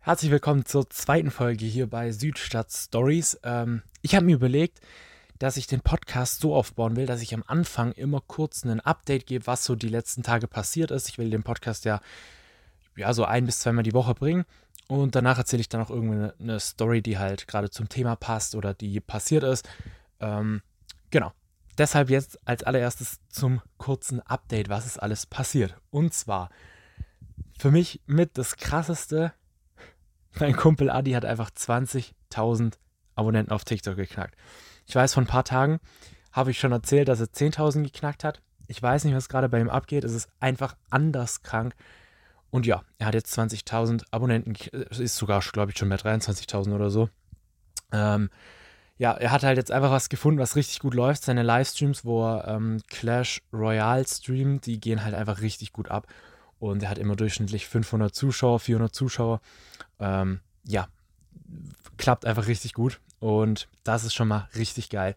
Herzlich willkommen zur zweiten Folge hier bei Südstadt Stories. Ähm, ich habe mir überlegt, dass ich den Podcast so aufbauen will, dass ich am Anfang immer kurz ein Update gebe, was so die letzten Tage passiert ist. Ich will den Podcast ja, ja so ein bis zweimal die Woche bringen. Und danach erzähle ich dann auch irgendwie eine Story, die halt gerade zum Thema passt oder die passiert ist. Ähm, genau. Deshalb jetzt als allererstes zum kurzen Update, was ist alles passiert. Und zwar für mich mit das krasseste, mein Kumpel Adi hat einfach 20.000 Abonnenten auf TikTok geknackt. Ich weiß, vor ein paar Tagen habe ich schon erzählt, dass er 10.000 geknackt hat. Ich weiß nicht, was gerade bei ihm abgeht. Es ist einfach anders krank. Und ja, er hat jetzt 20.000 Abonnenten, ist sogar, glaube ich, schon bei 23.000 oder so. Ähm, ja, er hat halt jetzt einfach was gefunden, was richtig gut läuft. Seine Livestreams, wo er ähm, Clash Royale streamt, die gehen halt einfach richtig gut ab. Und er hat immer durchschnittlich 500 Zuschauer, 400 Zuschauer. Ähm, ja, klappt einfach richtig gut. Und das ist schon mal richtig geil.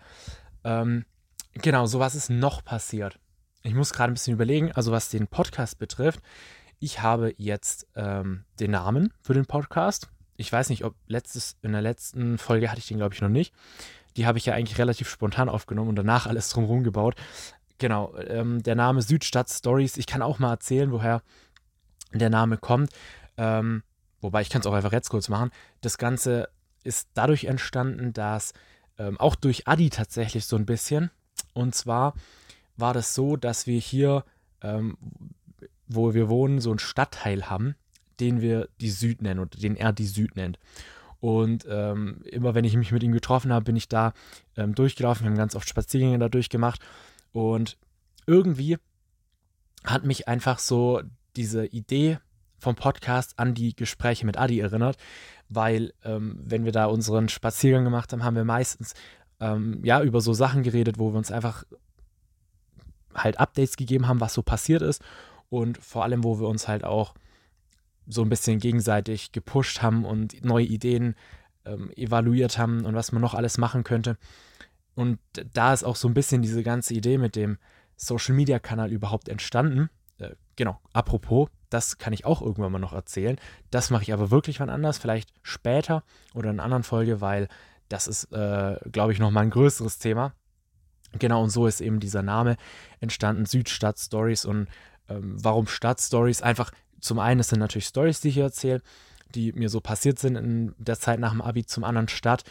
Ähm, genau, so was ist noch passiert. Ich muss gerade ein bisschen überlegen, also was den Podcast betrifft. Ich habe jetzt ähm, den Namen für den Podcast ich weiß nicht, ob letztes, in der letzten Folge hatte ich den, glaube ich, noch nicht. Die habe ich ja eigentlich relativ spontan aufgenommen und danach alles drumherum gebaut. Genau, ähm, der Name Südstadt Stories. Ich kann auch mal erzählen, woher der Name kommt. Ähm, wobei ich kann es auch einfach jetzt kurz machen. Das Ganze ist dadurch entstanden, dass ähm, auch durch Adi tatsächlich so ein bisschen. Und zwar war das so, dass wir hier, ähm, wo wir wohnen, so einen Stadtteil haben, den wir die Süd nennen oder den er die Süd nennt. Und ähm, immer wenn ich mich mit ihm getroffen habe, bin ich da ähm, durchgelaufen. Wir haben ganz oft Spaziergänge da durchgemacht. Und irgendwie hat mich einfach so diese Idee vom Podcast an die Gespräche mit Adi erinnert, weil ähm, wenn wir da unseren Spaziergang gemacht haben, haben wir meistens ähm, ja über so Sachen geredet, wo wir uns einfach halt Updates gegeben haben, was so passiert ist und vor allem, wo wir uns halt auch so ein bisschen gegenseitig gepusht haben und neue Ideen ähm, evaluiert haben und was man noch alles machen könnte. Und da ist auch so ein bisschen diese ganze Idee mit dem Social Media Kanal überhaupt entstanden. Äh, genau, apropos, das kann ich auch irgendwann mal noch erzählen. Das mache ich aber wirklich wann anders, vielleicht später oder in einer anderen Folge, weil das ist, äh, glaube ich, nochmal ein größeres Thema. Genau, und so ist eben dieser Name entstanden, Südstadt Stories und ähm, warum Stadt Stories? Einfach, zum einen sind natürlich Stories, die ich hier erzähle, die mir so passiert sind in der Zeit nach dem Abi zum anderen Stadt,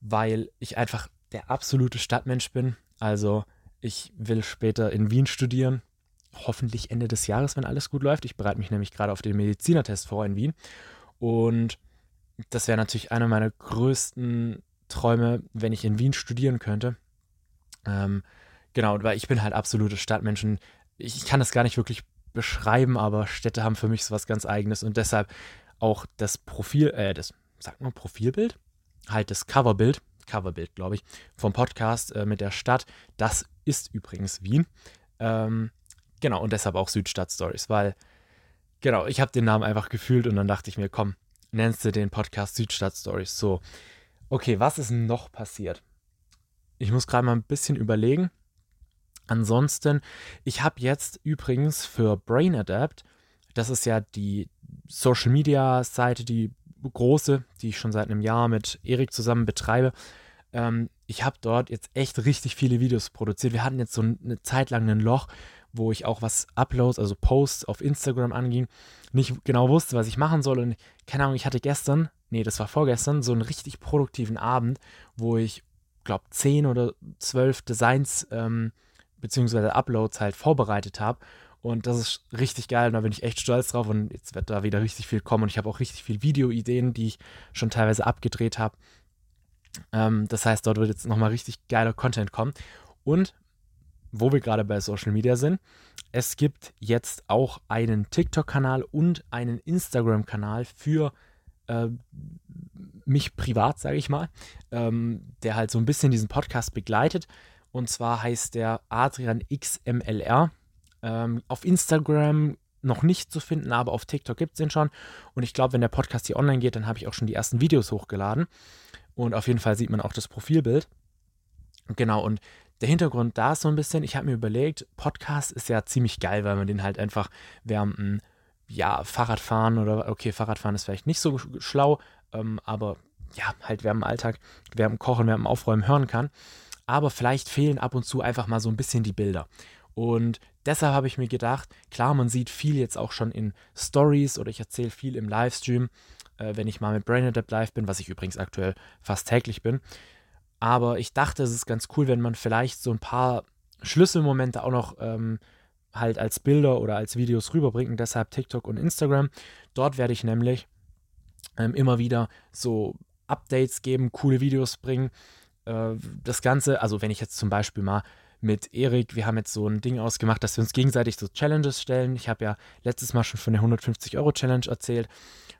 weil ich einfach der absolute Stadtmensch bin. Also ich will später in Wien studieren, hoffentlich Ende des Jahres, wenn alles gut läuft. Ich bereite mich nämlich gerade auf den Medizinertest vor in Wien. Und das wäre natürlich einer meiner größten Träume, wenn ich in Wien studieren könnte. Ähm, genau, weil ich bin halt absolute Stadtmensch. Ich kann das gar nicht wirklich beschreiben, aber Städte haben für mich so was ganz Eigenes und deshalb auch das Profil, äh, das, sagt man Profilbild? Halt das Coverbild, Coverbild, glaube ich, vom Podcast äh, mit der Stadt. Das ist übrigens Wien. Ähm, genau, und deshalb auch Südstadt Stories, weil, genau, ich habe den Namen einfach gefühlt und dann dachte ich mir, komm, nennst du den Podcast Südstadt Stories. So, okay, was ist noch passiert? Ich muss gerade mal ein bisschen überlegen. Ansonsten, ich habe jetzt übrigens für Brain Adapt, das ist ja die Social Media Seite, die große, die ich schon seit einem Jahr mit Erik zusammen betreibe. Ähm, ich habe dort jetzt echt richtig viele Videos produziert. Wir hatten jetzt so eine Zeit lang ein Loch, wo ich auch was Uploads, also Posts auf Instagram anging, nicht genau wusste, was ich machen soll. Und keine Ahnung, ich hatte gestern, nee, das war vorgestern, so einen richtig produktiven Abend, wo ich, glaube, zehn oder zwölf Designs ähm, beziehungsweise Uploads halt vorbereitet habe. Und das ist richtig geil und da bin ich echt stolz drauf und jetzt wird da wieder richtig viel kommen und ich habe auch richtig viel Videoideen, die ich schon teilweise abgedreht habe. Ähm, das heißt, dort wird jetzt nochmal richtig geiler Content kommen. Und wo wir gerade bei Social Media sind, es gibt jetzt auch einen TikTok-Kanal und einen Instagram-Kanal für äh, mich privat, sage ich mal, ähm, der halt so ein bisschen diesen Podcast begleitet. Und zwar heißt der Adrian XMLR. Ähm, auf Instagram noch nicht zu finden, aber auf TikTok gibt es den schon. Und ich glaube, wenn der Podcast hier online geht, dann habe ich auch schon die ersten Videos hochgeladen. Und auf jeden Fall sieht man auch das Profilbild. Genau, und der Hintergrund da ist so ein bisschen, ich habe mir überlegt, Podcast ist ja ziemlich geil, weil man den halt einfach während einem ja, Fahrradfahren oder okay, Fahrradfahren ist vielleicht nicht so schlau, ähm, aber ja, halt wer im Alltag, wer im Kochen, wer im Aufräumen hören kann. Aber vielleicht fehlen ab und zu einfach mal so ein bisschen die Bilder. Und deshalb habe ich mir gedacht, klar, man sieht viel jetzt auch schon in Stories oder ich erzähle viel im Livestream, äh, wenn ich mal mit Brain Adapt live bin, was ich übrigens aktuell fast täglich bin. Aber ich dachte, es ist ganz cool, wenn man vielleicht so ein paar Schlüsselmomente auch noch ähm, halt als Bilder oder als Videos rüberbringt. Und deshalb TikTok und Instagram. Dort werde ich nämlich ähm, immer wieder so Updates geben, coole Videos bringen. Äh, das Ganze, also wenn ich jetzt zum Beispiel mal mit Erik, wir haben jetzt so ein Ding ausgemacht, dass wir uns gegenseitig so Challenges stellen. Ich habe ja letztes Mal schon von der 150-Euro-Challenge erzählt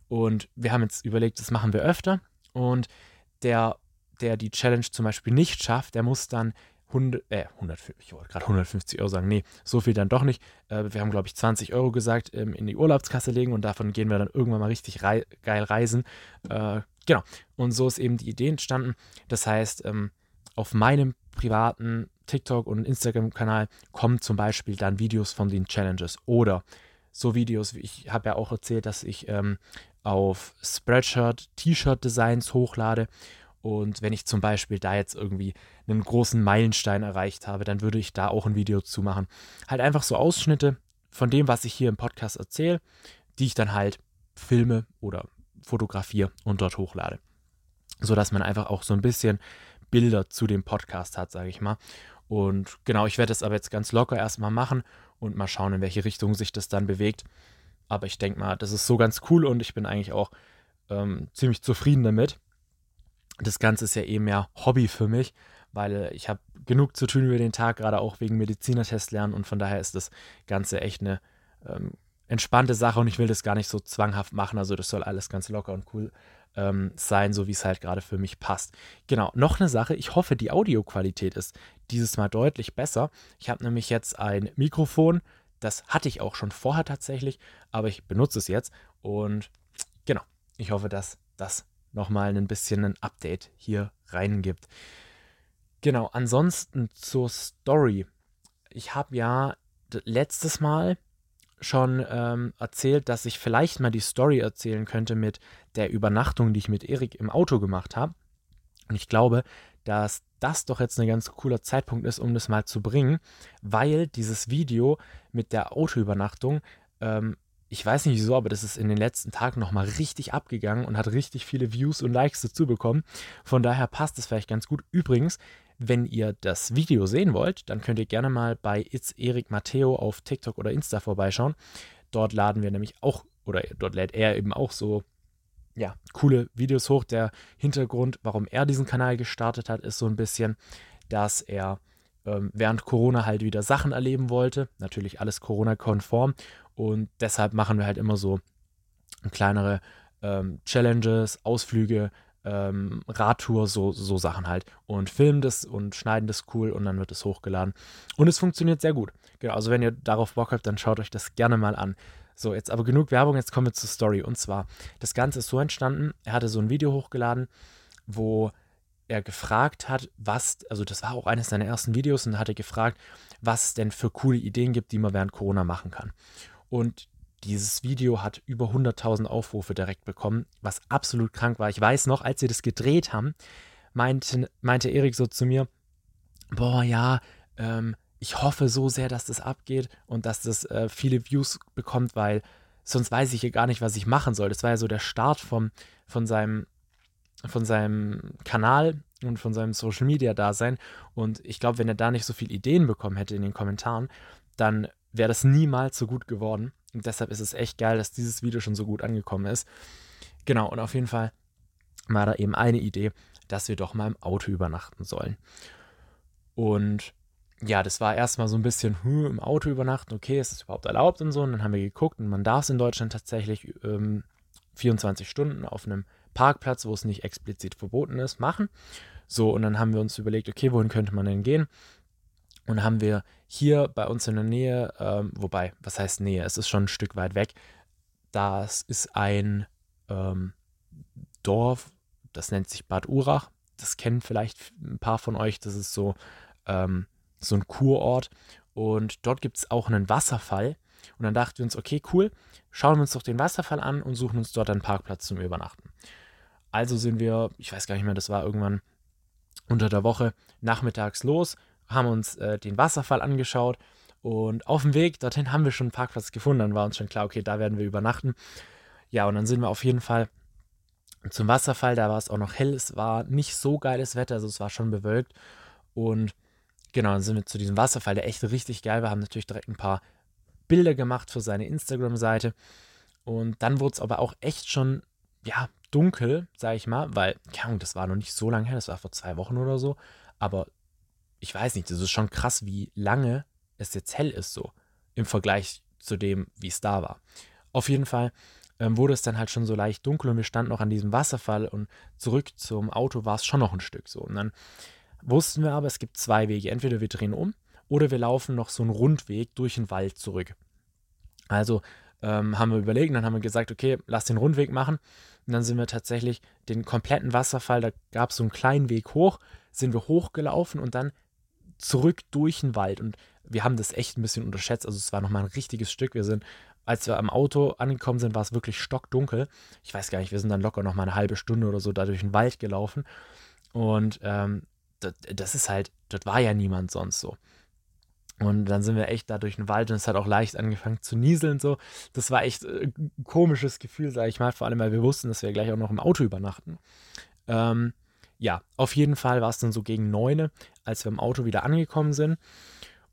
und wir haben jetzt überlegt, das machen wir öfter. Und der, der die Challenge zum Beispiel nicht schafft, der muss dann 100, äh, 100, ich wollte gerade 150 Euro sagen, nee, so viel dann doch nicht. Äh, wir haben, glaube ich, 20 Euro gesagt, ähm, in die Urlaubskasse legen und davon gehen wir dann irgendwann mal richtig rei geil reisen. Äh, genau. Und so ist eben die Idee entstanden. Das heißt, ähm, auf meinem privaten TikTok und Instagram-Kanal kommen zum Beispiel dann Videos von den Challenges oder so Videos, wie ich habe ja auch erzählt, dass ich ähm, auf Spreadshirt T-Shirt-Designs hochlade und wenn ich zum Beispiel da jetzt irgendwie einen großen Meilenstein erreicht habe, dann würde ich da auch ein Video zu machen. Halt einfach so Ausschnitte von dem, was ich hier im Podcast erzähle, die ich dann halt filme oder fotografiere und dort hochlade. Sodass man einfach auch so ein bisschen Bilder zu dem Podcast hat, sage ich mal. Und genau, ich werde das aber jetzt ganz locker erstmal machen und mal schauen, in welche Richtung sich das dann bewegt. Aber ich denke mal, das ist so ganz cool und ich bin eigentlich auch ähm, ziemlich zufrieden damit das Ganze ist ja eh mehr Hobby für mich, weil ich habe genug zu tun über den Tag, gerade auch wegen Medizinertest lernen und von daher ist das Ganze echt eine ähm, entspannte Sache und ich will das gar nicht so zwanghaft machen, also das soll alles ganz locker und cool ähm, sein, so wie es halt gerade für mich passt. Genau, noch eine Sache, ich hoffe, die Audioqualität ist dieses Mal deutlich besser. Ich habe nämlich jetzt ein Mikrofon, das hatte ich auch schon vorher tatsächlich, aber ich benutze es jetzt und genau, ich hoffe, dass das nochmal ein bisschen ein Update hier reingibt. Genau, ansonsten zur Story. Ich habe ja letztes Mal schon ähm, erzählt, dass ich vielleicht mal die Story erzählen könnte mit der Übernachtung, die ich mit Erik im Auto gemacht habe. Und ich glaube, dass das doch jetzt ein ganz cooler Zeitpunkt ist, um das mal zu bringen, weil dieses Video mit der Autoübernachtung ähm, ich weiß nicht wieso, aber das ist in den letzten Tagen nochmal richtig abgegangen und hat richtig viele Views und Likes dazu bekommen. Von daher passt es vielleicht ganz gut. Übrigens, wenn ihr das Video sehen wollt, dann könnt ihr gerne mal bei It's Erik Matteo auf TikTok oder Insta vorbeischauen. Dort laden wir nämlich auch, oder dort lädt er eben auch so, ja, coole Videos hoch. Der Hintergrund, warum er diesen Kanal gestartet hat, ist so ein bisschen, dass er ähm, während Corona halt wieder Sachen erleben wollte. Natürlich alles Corona-konform. Und deshalb machen wir halt immer so kleinere ähm, Challenges, Ausflüge, ähm, Radtour, so, so Sachen halt. Und filmen das und schneiden das cool und dann wird es hochgeladen. Und es funktioniert sehr gut. Genau, also wenn ihr darauf Bock habt, dann schaut euch das gerne mal an. So, jetzt aber genug Werbung, jetzt kommen wir zur Story. Und zwar, das Ganze ist so entstanden, er hatte so ein Video hochgeladen, wo er gefragt hat, was, also das war auch eines seiner ersten Videos und hatte gefragt, was es denn für coole Ideen gibt, die man während Corona machen kann. Und dieses Video hat über 100.000 Aufrufe direkt bekommen, was absolut krank war. Ich weiß noch, als sie das gedreht haben, meinte, meinte Erik so zu mir, boah, ja, ähm, ich hoffe so sehr, dass das abgeht und dass das äh, viele Views bekommt, weil sonst weiß ich hier gar nicht, was ich machen soll. Das war ja so der Start vom, von seinem von seinem Kanal und von seinem Social Media Dasein. Und ich glaube, wenn er da nicht so viele Ideen bekommen hätte in den Kommentaren, dann wäre das niemals so gut geworden. Und deshalb ist es echt geil, dass dieses Video schon so gut angekommen ist. Genau, und auf jeden Fall war da eben eine Idee, dass wir doch mal im Auto übernachten sollen. Und ja, das war erstmal so ein bisschen hm, im Auto übernachten, okay, ist das überhaupt erlaubt und so. Und dann haben wir geguckt und man darf es in Deutschland tatsächlich ähm, 24 Stunden auf einem Parkplatz, wo es nicht explizit verboten ist, machen. So, und dann haben wir uns überlegt, okay, wohin könnte man denn gehen? Und haben wir hier bei uns in der Nähe, ähm, wobei, was heißt Nähe? Es ist schon ein Stück weit weg. Das ist ein ähm, Dorf, das nennt sich Bad Urach. Das kennen vielleicht ein paar von euch. Das ist so, ähm, so ein Kurort. Und dort gibt es auch einen Wasserfall. Und dann dachten wir uns, okay, cool, schauen wir uns doch den Wasserfall an und suchen uns dort einen Parkplatz zum Übernachten. Also sind wir, ich weiß gar nicht mehr, das war irgendwann unter der Woche nachmittags los, haben uns äh, den Wasserfall angeschaut und auf dem Weg dorthin haben wir schon einen Parkplatz gefunden. Dann war uns schon klar, okay, da werden wir übernachten. Ja, und dann sind wir auf jeden Fall zum Wasserfall. Da war es auch noch hell. Es war nicht so geiles Wetter, also es war schon bewölkt. Und genau, dann sind wir zu diesem Wasserfall, der echt richtig geil war. Haben natürlich direkt ein paar Bilder gemacht für seine Instagram-Seite. Und dann wurde es aber auch echt schon, ja, dunkel, sag ich mal, weil, ja, das war noch nicht so lange her, das war vor zwei Wochen oder so. Aber ich weiß nicht, das ist schon krass, wie lange es jetzt hell ist, so im Vergleich zu dem, wie es da war. Auf jeden Fall ähm, wurde es dann halt schon so leicht dunkel und wir standen noch an diesem Wasserfall und zurück zum Auto war es schon noch ein Stück so. Und dann wussten wir aber, es gibt zwei Wege. Entweder wir drehen um oder wir laufen noch so einen Rundweg durch den Wald zurück. Also ähm, haben wir überlegt, dann haben wir gesagt, okay, lass den Rundweg machen. Und dann sind wir tatsächlich den kompletten Wasserfall, da gab es so einen kleinen Weg hoch, sind wir hochgelaufen und dann zurück durch den Wald. Und wir haben das echt ein bisschen unterschätzt. Also es war nochmal ein richtiges Stück. Wir sind, als wir am Auto angekommen sind, war es wirklich stockdunkel. Ich weiß gar nicht, wir sind dann locker nochmal eine halbe Stunde oder so da durch den Wald gelaufen. Und ähm, das, das ist halt, dort war ja niemand sonst so. Und dann sind wir echt da durch den Wald und es hat auch leicht angefangen zu nieseln so. Das war echt äh, ein komisches Gefühl, sage ich mal, vor allem weil wir wussten, dass wir gleich auch noch im Auto übernachten. Ähm, ja, auf jeden Fall war es dann so gegen neun, als wir im Auto wieder angekommen sind.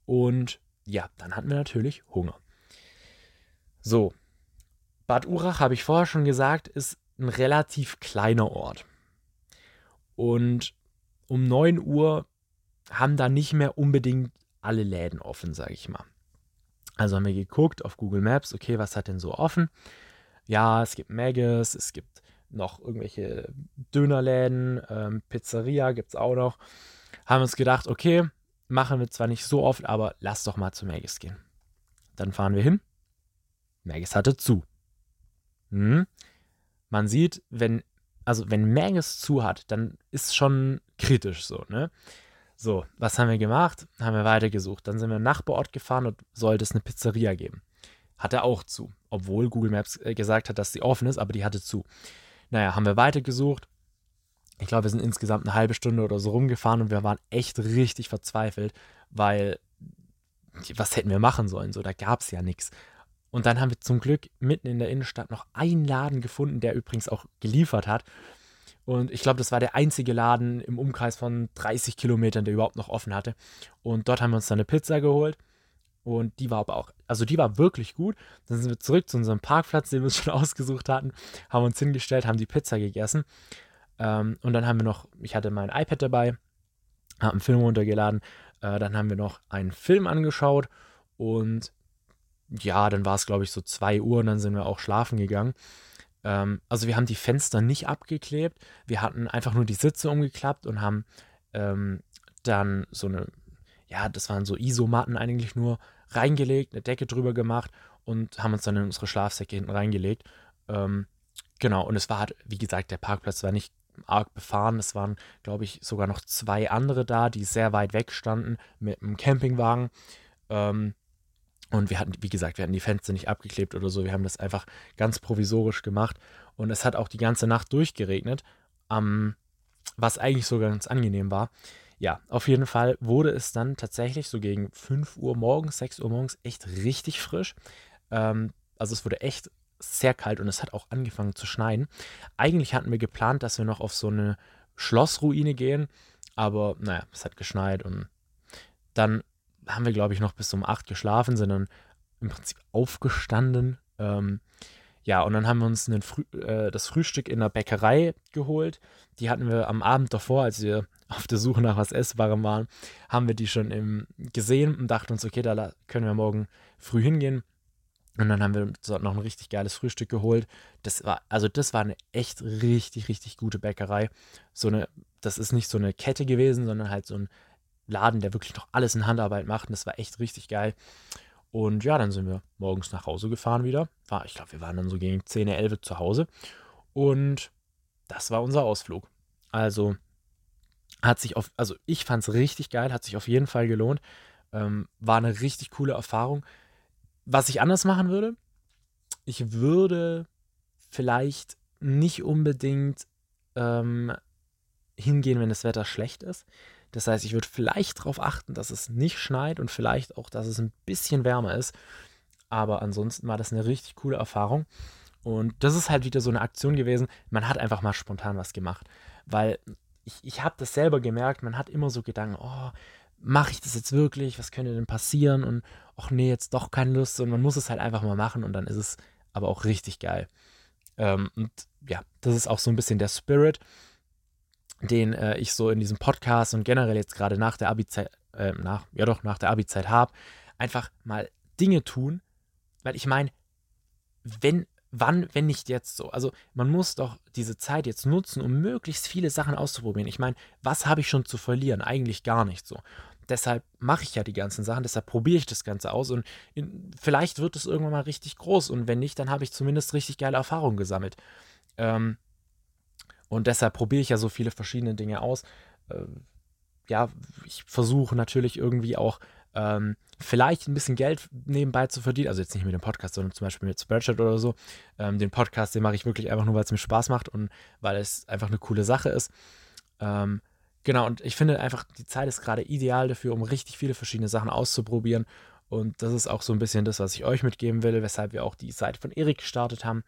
Und ja, dann hatten wir natürlich Hunger. So, Bad Urach, habe ich vorher schon gesagt, ist ein relativ kleiner Ort. Und um 9 Uhr haben da nicht mehr unbedingt alle Läden offen, sage ich mal. Also haben wir geguckt auf Google Maps, okay, was hat denn so offen? Ja, es gibt Maggis, es gibt noch irgendwelche Dönerläden, ähm, Pizzeria gibt es auch noch. Haben uns gedacht, okay, machen wir zwar nicht so oft, aber lass doch mal zu Maggis gehen. Dann fahren wir hin. Maggis hatte zu. Hm. Man sieht, wenn, also wenn Maggis zu hat, dann ist schon kritisch so, ne? So, was haben wir gemacht? Haben wir weitergesucht. Dann sind wir im Nachbarort gefahren und sollte es eine Pizzeria geben. Hatte auch zu. Obwohl Google Maps äh, gesagt hat, dass sie offen ist, aber die hatte zu. Naja, haben wir weitergesucht. Ich glaube, wir sind insgesamt eine halbe Stunde oder so rumgefahren und wir waren echt richtig verzweifelt, weil was hätten wir machen sollen? So, da gab es ja nichts. Und dann haben wir zum Glück mitten in der Innenstadt noch einen Laden gefunden, der übrigens auch geliefert hat. Und ich glaube, das war der einzige Laden im Umkreis von 30 Kilometern, der überhaupt noch offen hatte. Und dort haben wir uns dann eine Pizza geholt. Und die war aber auch, also die war wirklich gut. Dann sind wir zurück zu unserem Parkplatz, den wir uns schon ausgesucht hatten, haben uns hingestellt, haben die Pizza gegessen. Ähm, und dann haben wir noch, ich hatte mein iPad dabei, habe einen Film runtergeladen. Äh, dann haben wir noch einen Film angeschaut. Und ja, dann war es, glaube ich, so 2 Uhr und dann sind wir auch schlafen gegangen. Ähm, also wir haben die Fenster nicht abgeklebt. Wir hatten einfach nur die Sitze umgeklappt und haben ähm, dann so eine ja, das waren so Isomatten eigentlich nur, reingelegt, eine Decke drüber gemacht und haben uns dann in unsere Schlafsäcke hinten reingelegt. Ähm, genau, und es war halt, wie gesagt, der Parkplatz war nicht arg befahren. Es waren, glaube ich, sogar noch zwei andere da, die sehr weit weg standen mit einem Campingwagen. Ähm, und wir hatten, wie gesagt, wir hatten die Fenster nicht abgeklebt oder so. Wir haben das einfach ganz provisorisch gemacht. Und es hat auch die ganze Nacht durchgeregnet, ähm, was eigentlich sogar ganz angenehm war. Ja, auf jeden Fall wurde es dann tatsächlich so gegen 5 Uhr morgens, 6 Uhr morgens echt richtig frisch. Ähm, also es wurde echt sehr kalt und es hat auch angefangen zu schneien. Eigentlich hatten wir geplant, dass wir noch auf so eine Schlossruine gehen, aber naja, es hat geschneit und dann haben wir, glaube ich, noch bis um 8 geschlafen, sind dann im Prinzip aufgestanden. Ähm, ja, und dann haben wir uns Früh äh, das Frühstück in der Bäckerei geholt. Die hatten wir am Abend davor, als wir auf der Suche nach was Essbarem waren, haben wir die schon im, gesehen und dachten uns, okay, da können wir morgen früh hingehen. Und dann haben wir noch ein richtig geiles Frühstück geholt. Das war, also das war eine echt richtig, richtig gute Bäckerei. So eine, das ist nicht so eine Kette gewesen, sondern halt so ein Laden, der wirklich noch alles in Handarbeit macht. Und das war echt richtig geil. Und ja, dann sind wir morgens nach Hause gefahren wieder. War, ich glaube, wir waren dann so gegen 10, 11 zu Hause. Und das war unser Ausflug. Also hat sich auf, also ich fand es richtig geil, hat sich auf jeden Fall gelohnt. Ähm, war eine richtig coole Erfahrung. was ich anders machen würde, ich würde vielleicht nicht unbedingt ähm, hingehen, wenn das Wetter schlecht ist. Das heißt, ich würde vielleicht darauf achten, dass es nicht schneit und vielleicht auch, dass es ein bisschen wärmer ist. Aber ansonsten war das eine richtig coole Erfahrung. Und das ist halt wieder so eine Aktion gewesen. Man hat einfach mal spontan was gemacht. Weil ich, ich habe das selber gemerkt, man hat immer so Gedanken, oh, mache ich das jetzt wirklich? Was könnte denn passieren? Und ach nee, jetzt doch keine Lust. Und man muss es halt einfach mal machen und dann ist es aber auch richtig geil. Ähm, und ja, das ist auch so ein bisschen der Spirit, den äh, ich so in diesem Podcast und generell jetzt gerade nach der Abi-Zeit, äh, ja doch, nach der Abi-Zeit habe. Einfach mal Dinge tun, weil ich meine, wenn, wann, wenn nicht jetzt so? Also man muss doch diese Zeit jetzt nutzen, um möglichst viele Sachen auszuprobieren. Ich meine, was habe ich schon zu verlieren? Eigentlich gar nicht so. Deshalb mache ich ja die ganzen Sachen, deshalb probiere ich das Ganze aus und in, vielleicht wird es irgendwann mal richtig groß und wenn nicht, dann habe ich zumindest richtig geile Erfahrungen gesammelt. Ähm, und deshalb probiere ich ja so viele verschiedene Dinge aus. Ähm, ja, ich versuche natürlich irgendwie auch ähm, vielleicht ein bisschen Geld nebenbei zu verdienen. Also jetzt nicht mit dem Podcast, sondern zum Beispiel mit Spreadshirt oder so. Ähm, den Podcast, den mache ich wirklich einfach nur, weil es mir Spaß macht und weil es einfach eine coole Sache ist. Ähm, genau, und ich finde einfach, die Zeit ist gerade ideal dafür, um richtig viele verschiedene Sachen auszuprobieren. Und das ist auch so ein bisschen das, was ich euch mitgeben will, weshalb wir auch die Seite von Erik gestartet haben.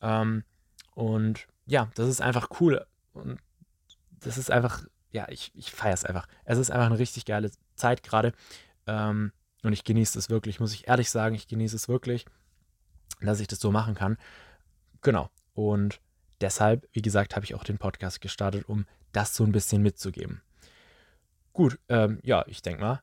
Ähm, und ja, das ist einfach cool. Und das ist einfach, ja, ich, ich feiere es einfach. Es ist einfach eine richtig geile Zeit gerade. Ähm, und ich genieße es wirklich, muss ich ehrlich sagen, ich genieße es wirklich, dass ich das so machen kann. Genau. Und deshalb, wie gesagt, habe ich auch den Podcast gestartet, um das so ein bisschen mitzugeben. Gut, ähm, ja, ich denke mal,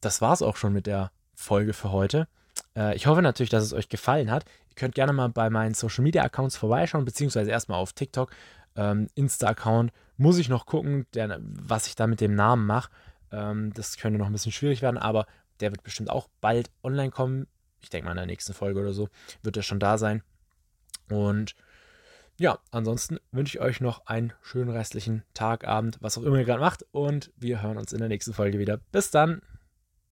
das war es auch schon mit der Folge für heute. Äh, ich hoffe natürlich, dass es euch gefallen hat. Ihr könnt gerne mal bei meinen Social Media Accounts vorbeischauen, beziehungsweise erstmal auf TikTok. Ähm, Insta-Account muss ich noch gucken, der, was ich da mit dem Namen mache. Ähm, das könnte noch ein bisschen schwierig werden, aber der wird bestimmt auch bald online kommen. Ich denke mal in der nächsten Folge oder so wird er schon da sein. Und ja, ansonsten wünsche ich euch noch einen schönen restlichen Tag, Abend, was auch immer ihr gerade macht. Und wir hören uns in der nächsten Folge wieder. Bis dann!